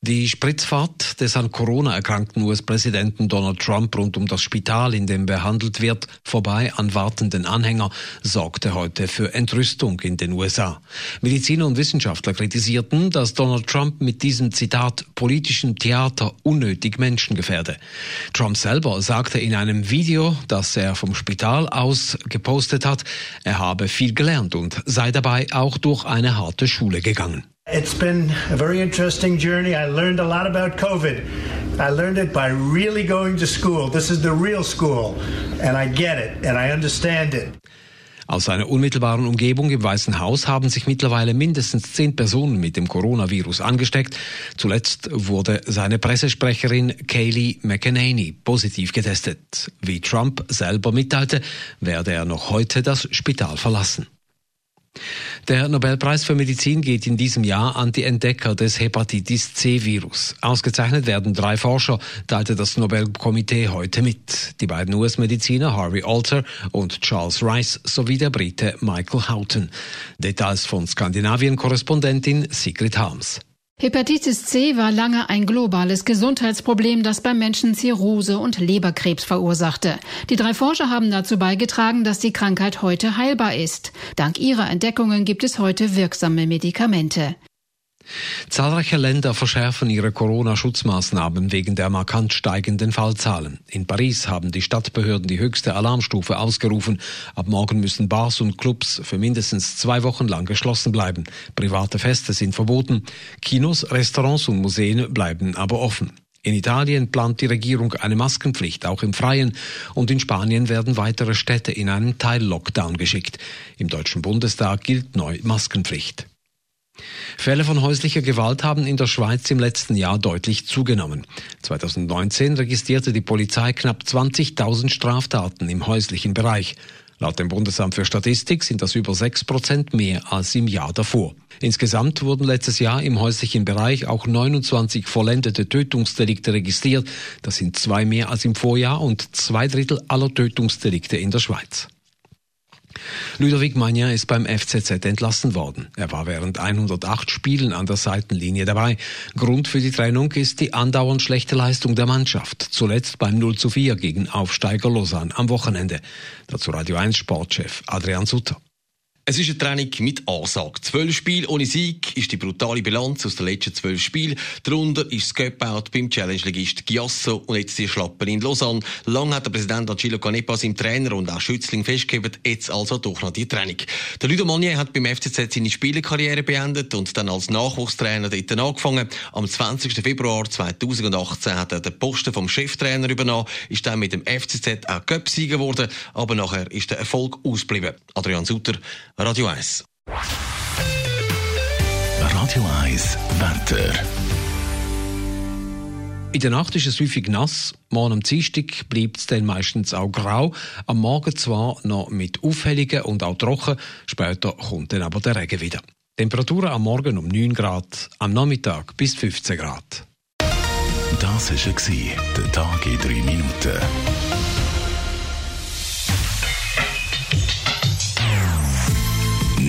Die Spritzfahrt des an Corona erkrankten US-Präsidenten Donald Trump rund um das Spital, in dem behandelt wird, vorbei an wartenden Anhänger, sorgte heute für Entrüstung in den USA. Mediziner und Wissenschaftler kritisierten, dass Donald Trump mit diesem Zitat politischen Theater unnötig Menschen gefährde. Trump selber sagte in einem Video, das er vom Spital aus gepostet hat, er habe viel gelernt und sei dabei auch durch eine harte Schule gegangen. It's been a very interesting journey. I learned a lot about COVID. I learned it by really going to school. This is the real school, and I get it, and I understand it. Aus seiner unmittelbaren Umgebung im Weißen Haus haben sich mittlerweile mindestens zehn Personen mit dem Coronavirus angesteckt. Zuletzt wurde seine Pressesprecherin Kayleigh McEnany positiv getestet. Wie Trump selber mitteilte, werde er noch heute das Spital verlassen. Der Nobelpreis für Medizin geht in diesem Jahr an die Entdecker des Hepatitis C-Virus. Ausgezeichnet werden drei Forscher, teilte das Nobelkomitee heute mit. Die beiden US-Mediziner Harvey Alter und Charles Rice sowie der Brite Michael Houghton. Details von Skandinavien-Korrespondentin Sigrid Harms. Hepatitis C war lange ein globales Gesundheitsproblem, das beim Menschen Zirrhose und Leberkrebs verursachte. Die drei Forscher haben dazu beigetragen, dass die Krankheit heute heilbar ist. Dank ihrer Entdeckungen gibt es heute wirksame Medikamente. Zahlreiche Länder verschärfen ihre Corona-Schutzmaßnahmen wegen der markant steigenden Fallzahlen. In Paris haben die Stadtbehörden die höchste Alarmstufe ausgerufen. Ab morgen müssen Bars und Clubs für mindestens zwei Wochen lang geschlossen bleiben. Private Feste sind verboten. Kinos, Restaurants und Museen bleiben aber offen. In Italien plant die Regierung eine Maskenpflicht, auch im Freien, und in Spanien werden weitere Städte in einen Teil-Lockdown geschickt. Im Deutschen Bundestag gilt neu Maskenpflicht. Fälle von häuslicher Gewalt haben in der Schweiz im letzten Jahr deutlich zugenommen. 2019 registrierte die Polizei knapp 20.000 Straftaten im häuslichen Bereich. Laut dem Bundesamt für Statistik sind das über 6 Prozent mehr als im Jahr davor. Insgesamt wurden letztes Jahr im häuslichen Bereich auch 29 vollendete Tötungsdelikte registriert. Das sind zwei mehr als im Vorjahr und zwei Drittel aller Tötungsdelikte in der Schweiz. Ludovic Magnin ist beim FCZ entlassen worden. Er war während 108 Spielen an der Seitenlinie dabei. Grund für die Trennung ist die andauernd schlechte Leistung der Mannschaft. Zuletzt beim 0 zu 4 gegen Aufsteiger Lausanne am Wochenende. Dazu Radio 1 Sportchef Adrian Sutter. Es ist eine Training mit Ansage. Zwölf Spiele ohne Sieg ist die brutale Bilanz aus den letzten zwölf Spielen. Darunter ist das Göppout beim Challenge-Ligist Giasso und jetzt die Schlappen in Lausanne. Lang hat der Präsident Angelo Canepa seinem Trainer und auch Schützling festgegeben, jetzt also doch noch die Training. Der Ludo Magnier hat beim FCZ seine Spielerkarriere beendet und dann als Nachwuchstrainer dort angefangen. Am 20. Februar 2018 hat er den Posten vom Cheftrainer übernommen, ist dann mit dem FCZ auch Göpsieger geworden, aber nachher ist der Erfolg ausgeblieben. Adrian Sutter, Radio 1. Radio 1 Wetter. In der Nacht ist es häufig nass. Morgen am Dienstag bleibt es dann meistens auch grau. Am Morgen zwar noch mit Aufhellungen und auch trocken. Später kommt dann aber der Regen wieder. Temperaturen am Morgen um 9 Grad, am Nachmittag bis 15 Grad. Das war der Tag in 3 Minuten.